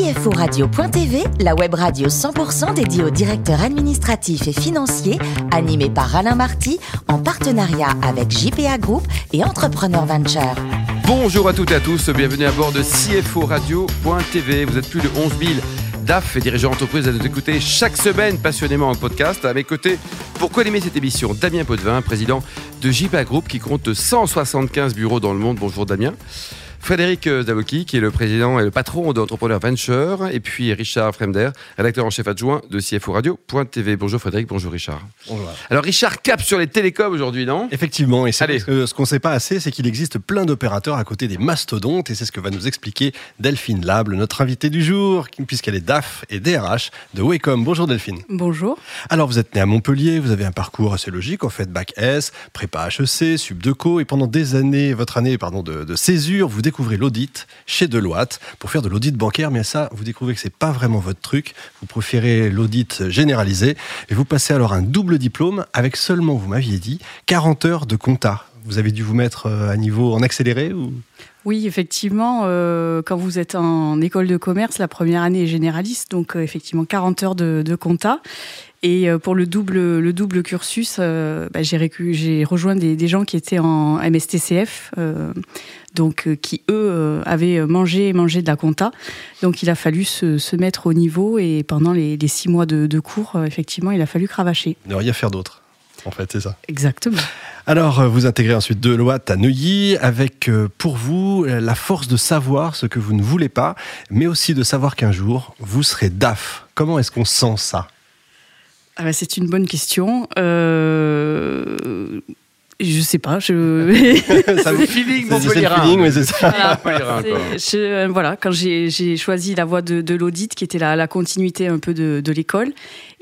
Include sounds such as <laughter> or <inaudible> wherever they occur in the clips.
CFORadio.tv, la web radio 100% dédiée aux directeurs administratifs et financiers, animée par Alain Marty, en partenariat avec JPA Group et Entrepreneur Venture. Bonjour à toutes et à tous, bienvenue à bord de CFORadio.tv. Vous êtes plus de 11 000 DAF et dirigeants d'entreprise à nous écouter chaque semaine passionnément en podcast. À mes côtés, pour co-animer cette émission, Damien Potvin, président de JPA Group qui compte 175 bureaux dans le monde. Bonjour Damien. Frédéric Zavoki, qui est le président et le patron d'Entrepreneur Venture, et puis Richard Fremder, rédacteur en chef adjoint de CFO Radio.tv. Bonjour Frédéric, bonjour Richard. Bonjour. Alors Richard cap sur les télécoms aujourd'hui, non? Effectivement, et ce qu'on ne sait pas assez, c'est qu'il existe plein d'opérateurs à côté des mastodontes, et c'est ce que va nous expliquer Delphine Lable, notre invitée du jour, puisqu'elle est DAF et DRH de Wacom. Bonjour Delphine. Bonjour. Alors vous êtes né à Montpellier, vous avez un parcours assez logique, en fait, bac S, prépa HEC, sub de co, et pendant des années, votre année pardon, de, de césure, vous découvrez l'audit chez Deloitte pour faire de l'audit bancaire. Mais ça, vous découvrez que c'est pas vraiment votre truc. Vous préférez l'audit généralisé et vous passez alors un double diplôme avec seulement, vous m'aviez dit, 40 heures de compta. Vous avez dû vous mettre euh, à niveau en accéléré ou? Oui, effectivement, euh, quand vous êtes en école de commerce, la première année est généraliste, donc euh, effectivement 40 heures de, de compta. Et euh, pour le double, le double cursus, euh, bah, j'ai rejoint des, des, gens qui étaient en MSTCF, euh, donc euh, qui eux avaient mangé et mangé de la compta. Donc il a fallu se, se mettre au niveau et pendant les, les six mois de, de, cours, effectivement, il a fallu cravacher. Ne rien faire d'autre. En fait, c'est ça. Exactement. Alors, vous intégrez ensuite Deloitte à Neuilly avec pour vous la force de savoir ce que vous ne voulez pas, mais aussi de savoir qu'un jour, vous serez DAF. Comment est-ce qu'on sent ça? Ah bah, c'est une bonne question. Euh... Je sais pas. Je... <laughs> ça me feeling, mon feeling, mais c'est ça. Voilà, je, euh, voilà quand j'ai choisi la voie de, de l'audit, qui était la, la, continuité un peu de, de l'école,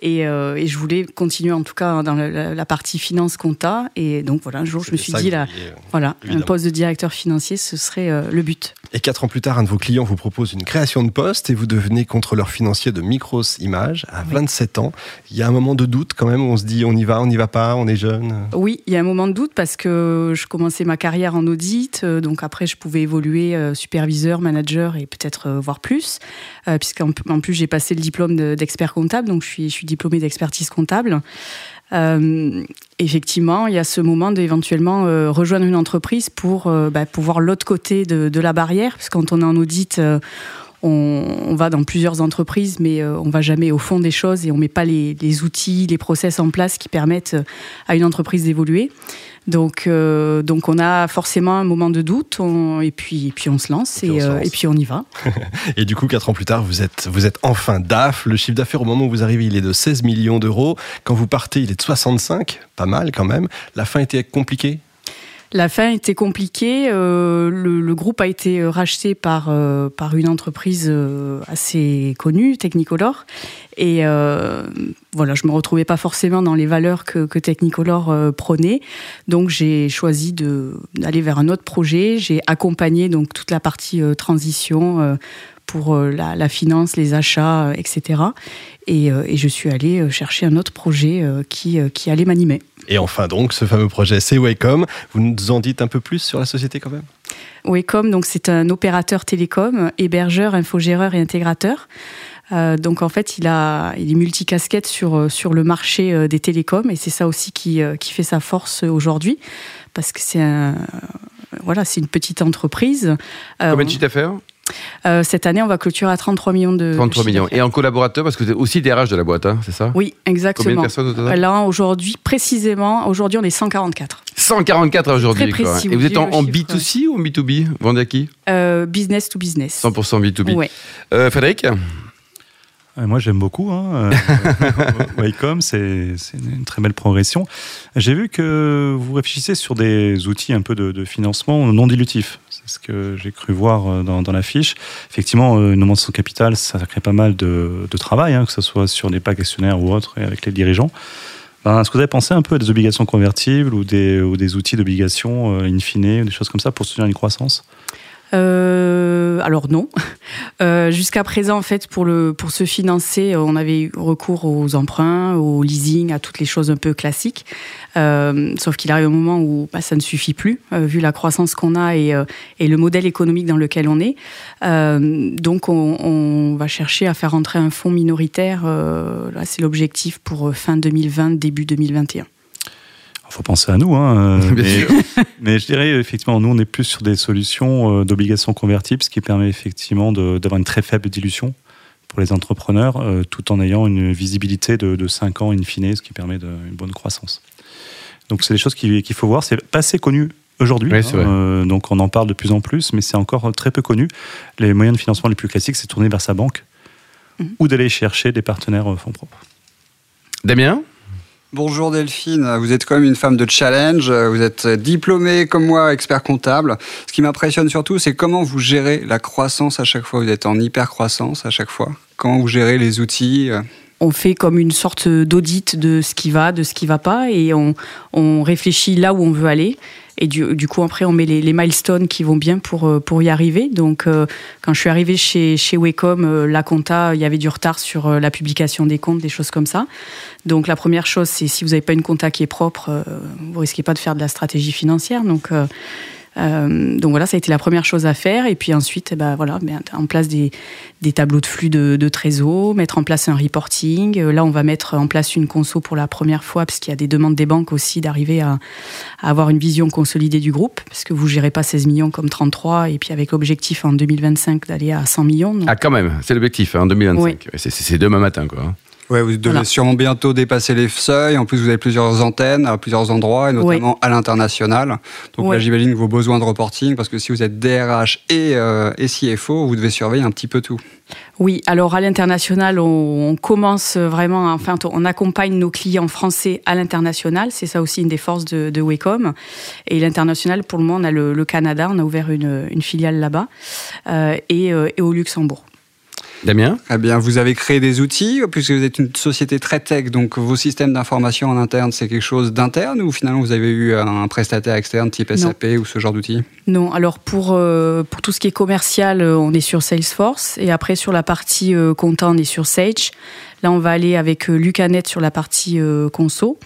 et, euh, et, je voulais continuer en tout cas dans la, la, partie finance compta. Et donc voilà, un jour, je me suis dit, là, euh, voilà, évidemment. un poste de directeur financier, ce serait euh, le but. Et quatre ans plus tard, un de vos clients vous propose une création de poste et vous devenez contrôleur financier de Micros Images à oui. 27 ans. Il y a un moment de doute quand même où on se dit on y va, on n'y va pas, on est jeune? Oui, il y a un moment de doute parce que je commençais ma carrière en audit, donc après je pouvais évoluer superviseur, manager et peut-être voir plus, puisqu'en plus j'ai passé le diplôme d'expert comptable, donc je suis, je diplômée d'expertise comptable. Euh, effectivement, il y a ce moment d'éventuellement euh, rejoindre une entreprise pour euh, bah, pouvoir l'autre côté de, la barrière, parce que quand on est en audit, euh, on, on, va dans plusieurs entreprises, mais euh, on va jamais au fond des choses et on met pas les, les, outils, les process en place qui permettent à une entreprise d'évoluer. Donc, euh, donc on a forcément un moment de doute, on, et, puis, et puis on se lance et, et, on, se lance. et puis on y va. <laughs> et du coup, quatre ans plus tard, vous êtes, vous êtes enfin DAF. Le chiffre d'affaires au moment où vous arrivez, il est de 16 millions d'euros. Quand vous partez, il est de 65, pas mal quand même. La fin était compliquée? La fin était compliquée. Euh, le, groupe a été racheté par, euh, par une entreprise euh, assez connue, Technicolor. Et euh, voilà, je me retrouvais pas forcément dans les valeurs que, que Technicolor euh, prônait. Donc j'ai choisi d'aller vers un autre projet. J'ai accompagné donc toute la partie euh, transition pour la, la, finance, les achats, etc. Et, et, je suis allée chercher un autre projet qui, qui allait m'animer. Et enfin donc, ce fameux projet, c'est Wacom. Vous nous en dites un peu plus sur la société quand même? Wacom, donc c'est un opérateur télécom, hébergeur, infogéreur et intégrateur. Euh, donc en fait, il a, il est multicasquette sur sur le marché euh, des télécoms et c'est ça aussi qui euh, qui fait sa force aujourd'hui parce que c'est un voilà, c'est une petite entreprise. Combien de chiffre d'affaires? Euh, cette année, on va clôturer à 33 millions de. 33 millions. Et en collaborateur, parce que vous êtes aussi DRH de la boîte, hein, c'est ça? Oui, exactement. Combien de personnes au total? Là, aujourd'hui, précisément, aujourd'hui, on est 144. 144 aujourd'hui. Très précis, Et vous êtes en, en B2C ou en B2B Vous vendez à qui? Euh, Business to business. 100% B2B. Ouais. Euh, Frédéric? Moi, j'aime beaucoup. Hein. <laughs> Wacom, c'est une très belle progression. J'ai vu que vous réfléchissez sur des outils un peu de, de financement non dilutifs. Ce que j'ai cru voir dans, dans, la fiche. Effectivement, une augmentation de capital, ça crée pas mal de, travail, hein, que ce soit sur des packs actionnaires ou autres, et avec les dirigeants. Ben, Est-ce que vous avez pensé un peu à des obligations convertibles ou des, ou outils d'obligation euh, in fine, des choses comme ça pour soutenir une croissance? Euh, alors non. <laughs> Euh, jusqu'à présent, en fait, pour le pour se financer, on avait eu recours aux emprunts, au leasing, à toutes les choses un peu classiques. Euh, sauf qu'il arrive un moment où bah, ça ne suffit plus, vu la croissance qu'on a et, et, le modèle économique dans lequel on est. donc, on, on, va chercher à faire entrer un fonds minoritaire. là, c'est l'objectif pour fin 2020, début 2021 faut penser à nous, hein, <laughs> mais, <laughs> mais, je dirais effectivement, nous on est plus sur des solutions euh, d'obligations convertibles, ce qui permet effectivement d'avoir une très faible dilution pour les entrepreneurs, euh, tout en ayant une visibilité de, de 5 ans in fine, ce qui permet de, une bonne croissance. Donc c'est des choses qu'il faut voir. C'est pas assez connu aujourd'hui, hein, euh, donc on en parle de plus en plus, mais c'est encore très peu connu. Les moyens de financement les plus classiques, c'est tourner vers sa banque mhm. ou d'aller chercher des partenaires fonds propres. Damien? Bonjour Delphine, vous êtes quand même une femme de challenge, vous êtes diplômée comme moi, expert comptable. Ce qui m'impressionne surtout, c'est comment vous gérez la croissance à chaque fois. Vous êtes en hyper croissance à chaque fois. Comment vous gérez les outils on fait comme une sorte d'audit de ce qui va, de ce qui va pas, et on réfléchit là où on veut aller. Et du, coup, après, on met les, les, milestones qui vont bien pour, euh, pour y arriver. Donc, euh, quand je suis arrivée chez, chez Wacom, euh, la compta, il y avait du retard sur la publication des comptes, des choses comme ça. Donc, la première chose, c'est si vous n'avez pas une compta qui est propre, vous risquez pas de faire de la stratégie financière. Donc, euh, donc voilà, ça a été la première chose à faire. Et puis ensuite, bah, voilà, mettre en place des, des tableaux de flux de, de, trésor, mettre en place un reporting. Euh, là, on va mettre en place une conso pour la première fois, parce qu'il y a des demandes des banques aussi d'arriver à, à, avoir une vision consolidée du groupe, parce que vous gérez pas 16 millions comme 33, et puis avec l'objectif en 2025 d'aller à 100 millions. Ah, quand même, c'est l'objectif, en hein, 2025. C'est demain matin, quoi. Hein. Ouais, vous devez sûrement bientôt dépasser les seuils. En plus, vous avez plusieurs antennes à plusieurs endroits, et notamment à l'international. Donc là, j'imagine vos besoins de reporting, parce que si vous êtes DRH et, euh, et CFO, vous devez surveiller un petit peu tout. Oui, alors à l'international, on, commence vraiment, enfin, on accompagne nos clients français à l'international. C'est ça aussi une des forces de, de Wacom. Et l'international, pour le moment, on a le, Canada, on a ouvert une, une filiale là-bas, euh, et, euh, et au Luxembourg. Damien? Eh bien, vous avez créé des outils, puisque vous êtes une société très tech, donc vos systèmes d'information en interne, c'est quelque chose d'interne ou finalement vous avez eu un prestataire externe type SAP ou ce genre d'outils? Non, alors pour, euh, pour tout ce qui est commercial, euh, on est sur Salesforce et après sur la partie euh, comptant, on est sur Sage. Là, on va aller avec Lucanet sur la partie conso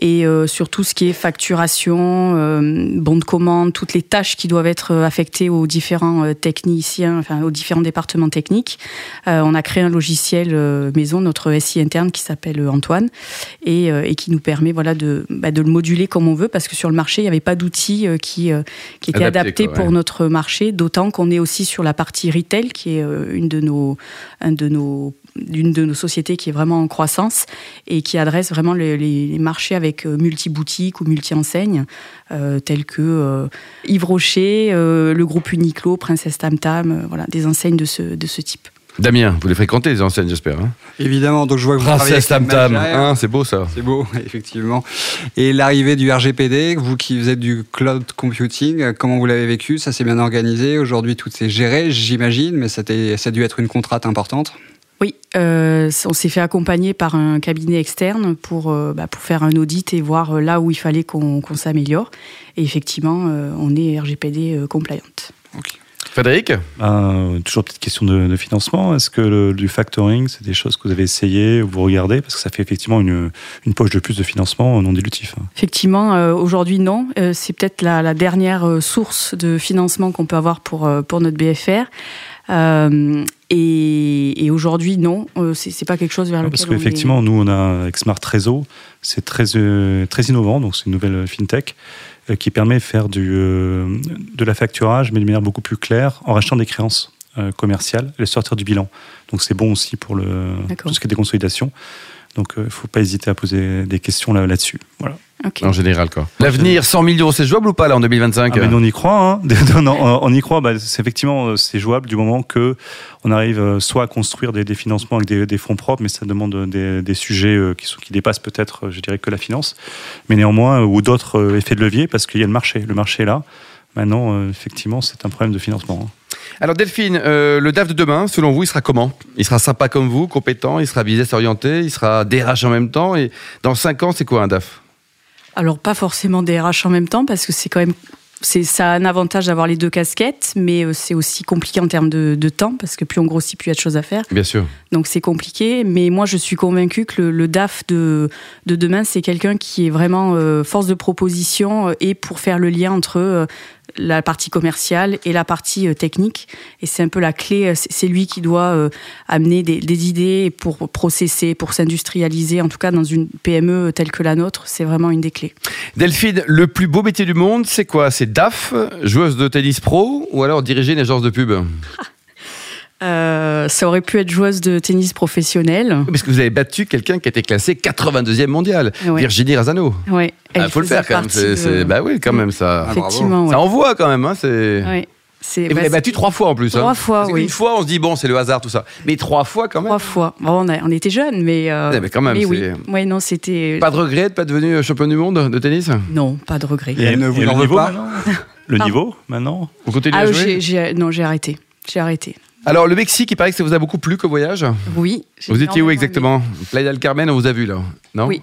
et euh, sur tout ce qui est facturation, euh, bon de commande, toutes les tâches qui doivent être affectées aux différents euh, techniciens, enfin aux différents départements techniques. on a créé un logiciel maison, notre SI interne qui s'appelle Antoine et, et, qui nous permet voilà de, bah, de le moduler comme on veut parce que sur le marché il n'y avait pas d'outils qui, qui étaient adaptés pour notre marché, d'autant qu'on est aussi sur la partie retail qui est une de nos, un de nos d'une de nos sociétés qui est vraiment en croissance et qui adresse vraiment les, marchés avec euh, multi-boutiques ou multi-enseignes, euh, tels que euh, Yves Rocher, le groupe Uniqlo, Princesse Tam Tam, voilà, des enseignes de ce, de ce type. Damien, vous les fréquentez les enseignes, j'espère. Hein? Évidemment, donc je vois que vous Princesse Tam Tam, hein, c'est beau ça. C'est beau, <laughs> effectivement. Et l'arrivée du RGPD, vous qui êtes du cloud computing, comment vous l'avez vécu? Ça s'est bien organisé. Aujourd'hui, tout est géré, j'imagine, mais ça a dû être une contrainte importante. Oui, euh, on s'est fait accompagner par un cabinet externe pour, euh, bah, pour faire un audit et voir euh, là où il fallait qu'on s'améliore. Et effectivement, on est RGPD compliant. Frédéric Toujours petite question de, financement. Est-ce que le, du factoring, c'est des choses que vous avez essayé ou vous regardez? Parce que ça fait effectivement une, une poche de plus de financement non dilutif. Hein. Effectivement, aujourd'hui non. c'est peut-être la, la, dernière source de financement qu'on peut avoir pour, pour notre BFR. Euh, et, et aujourd'hui, non, euh, c'est pas quelque chose vers lequel. Parce qu'effectivement, nous, on a avec Smart Trésor, c'est très, euh, très innovant, donc c'est une nouvelle fintech qui permet de faire du, de la facturage, mais de manière beaucoup plus claire, en rachetant des créances commerciales et les sortir du bilan. Donc c'est bon aussi pour le, tout ce qui est déconsolidation. Donc il ne faut pas hésiter à poser des questions là-dessus. voilà. En général, quoi. L'avenir, 100 millions, c'est jouable ou pas là en 2025 ah, On y croit. Hein. <laughs> on y croit. Bah, c'est effectivement, euh, c'est jouable du moment que on arrive euh, soit à construire des, financements avec des, fonds propres, mais ça demande des, sujets euh, qui, sont, qui dépassent peut-être, je dirais, que la finance, mais néanmoins ou d'autres effets de levier parce qu'il y a le marché. Le marché est là. Maintenant, effectivement, c'est un problème de financement. Hein. Alors Delphine, le DAF de demain, selon vous, il sera comment? Il sera sympa comme vous, compétent, il sera business orienté, il sera DRH en même temps. Et dans 5 ans, c'est quoi un DAF? Alors pas forcément des RH en même temps parce que c'est quand même c'est ça a un avantage d'avoir les deux casquettes, mais euh, c'est aussi compliqué en termes de, de, temps parce que plus on grossit, plus il y a de choses à faire. Bien sûr. Donc c'est compliqué, mais moi je suis convaincue que le, le DAF de, de demain, c'est quelqu'un qui est vraiment euh, force de proposition et pour faire le lien entre la partie commerciale et la partie technique. Et c'est un peu la clé. C'est lui qui doit amener des, des idées pour processer, pour s'industrialiser. En tout cas, dans une PME telle que la nôtre, c'est vraiment une des clés. Delphine, le plus beau métier du monde, c'est quoi? C'est DAF, joueuse de tennis pro, ou alors diriger une agence de pub? <laughs> euh, ça aurait pu être joueuse de tennis professionnelle. Parce que vous avez battu quelqu'un qui était classé 82e mondial, ouais. Virginie Razano. Oui. Il ah, faut le faire quand même. De... Bah oui, quand même ça. Effectivement. Ouais. Ça envoie quand même. Hein, c'est. Et vous l'avez battu trois fois en plus. Trois hein. fois, Parce oui. Une fois, on se dit, bon, c'est le hasard, tout ça. Mais trois fois quand même. Trois fois. Bon, on, a, on était jeunes, mais. Euh, ouais, mais quand même. mais oui. Ouais, non, c'était. Pas de regret de pas devenu champion du monde de tennis? Non, pas de regret. Et, ne vous et le niveau pas maintenant? Le niveau maintenant? Vous continuez ah, à jouer? j'ai, j'ai, Non, j'ai arrêté. J'ai arrêté. Alors, le Mexique, il paraît que ça vous a beaucoup plu comme voyage Oui. Vous étiez où exactement Playa del Carmen, on vous a vu là Non Oui.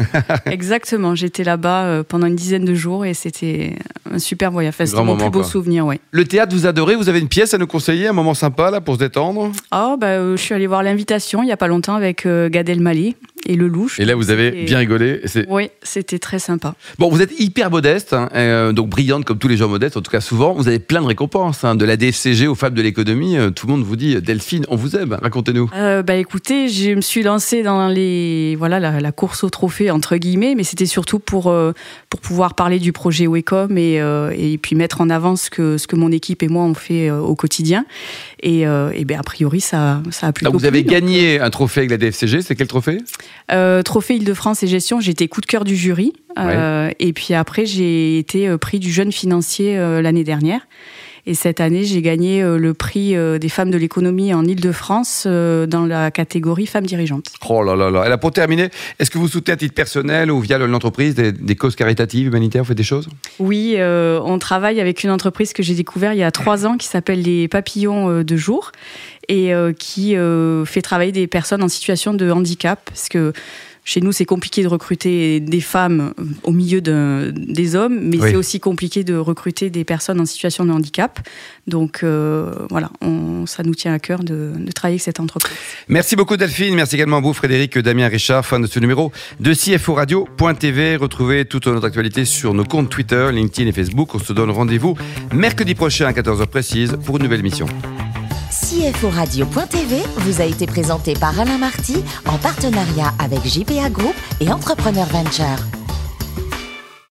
<laughs> Exactement. J'étais là-bas euh, pendant une dizaine de jours et c'était un super voyage. Enfin, c'était mon plus beau quoi. souvenir, ouais. Le théâtre, vous adorez Vous avez une pièce à nous conseiller, un moment sympa là pour se détendre Oh, bah, euh, je suis allée voir l'invitation il n'y a pas longtemps avec euh, Gad Elmaleh et le louche. Et là, vous avez bien rigolé. Oui, c'était très sympa. Bon, vous êtes hyper modeste, hein, euh, donc brillante comme tous les gens modestes, en tout cas souvent. Vous avez plein de récompenses, hein, de la DSCG aux femmes de l'économie. euh, tout le monde vous dit, Delphine, on vous aime. Racontez-nous. Euh, bah écoutez, je me suis lancée dans les voilà la, la course au trophée entre guillemets, mais c'était surtout pour euh, pour pouvoir parler du projet Wecom et euh, et puis mettre en avant ce que ce que mon équipe et moi on fait euh, au quotidien. Et, euh, et ben a priori ça ça a plutôt Alors, vous avez plu, donc, gagné un trophée avec la DFCG. C'est quel trophée? Euh, trophée Île-de-France et gestion, j'ai été coup de cœur du jury. Euh, Et puis après, j'ai été euh, prix du jeune financier euh, l'année dernière. Et cette année, j'ai gagné euh, le prix euh, des femmes de l'économie en Île-de-France euh, dans la catégorie femmes dirigeantes. Oh là là là. Et là, pour terminer, est-ce que vous soutenez à titre personnel ou via l'entreprise des, des causes caritatives, humanitaires Vous faites des choses? Oui, euh, on travaille avec une entreprise que j'ai découvert il y a trois ans qui s'appelle les Papillons de jour et euh, qui euh, fait travailler des personnes en situation de handicap parce que chez nous, c'est compliqué de recruter des femmes au milieu de, des hommes, mais Oui. c'est aussi compliqué de recruter des personnes en situation de handicap. Donc euh, voilà, on, ça nous tient à cœur de, de travailler avec cette entreprise. Merci beaucoup Delphine, merci également à vous Frédéric, Damien Richard, fan de ce numéro de CFO Radio.tv. Retrouvez toute notre actualité sur nos comptes Twitter, LinkedIn et Facebook. On se donne rendez-vous mercredi prochain à 14h précise pour une nouvelle mission. CFO Radio.tv vous a été présenté par Alain Marty en partenariat avec JPA Group et Entrepreneur Venture.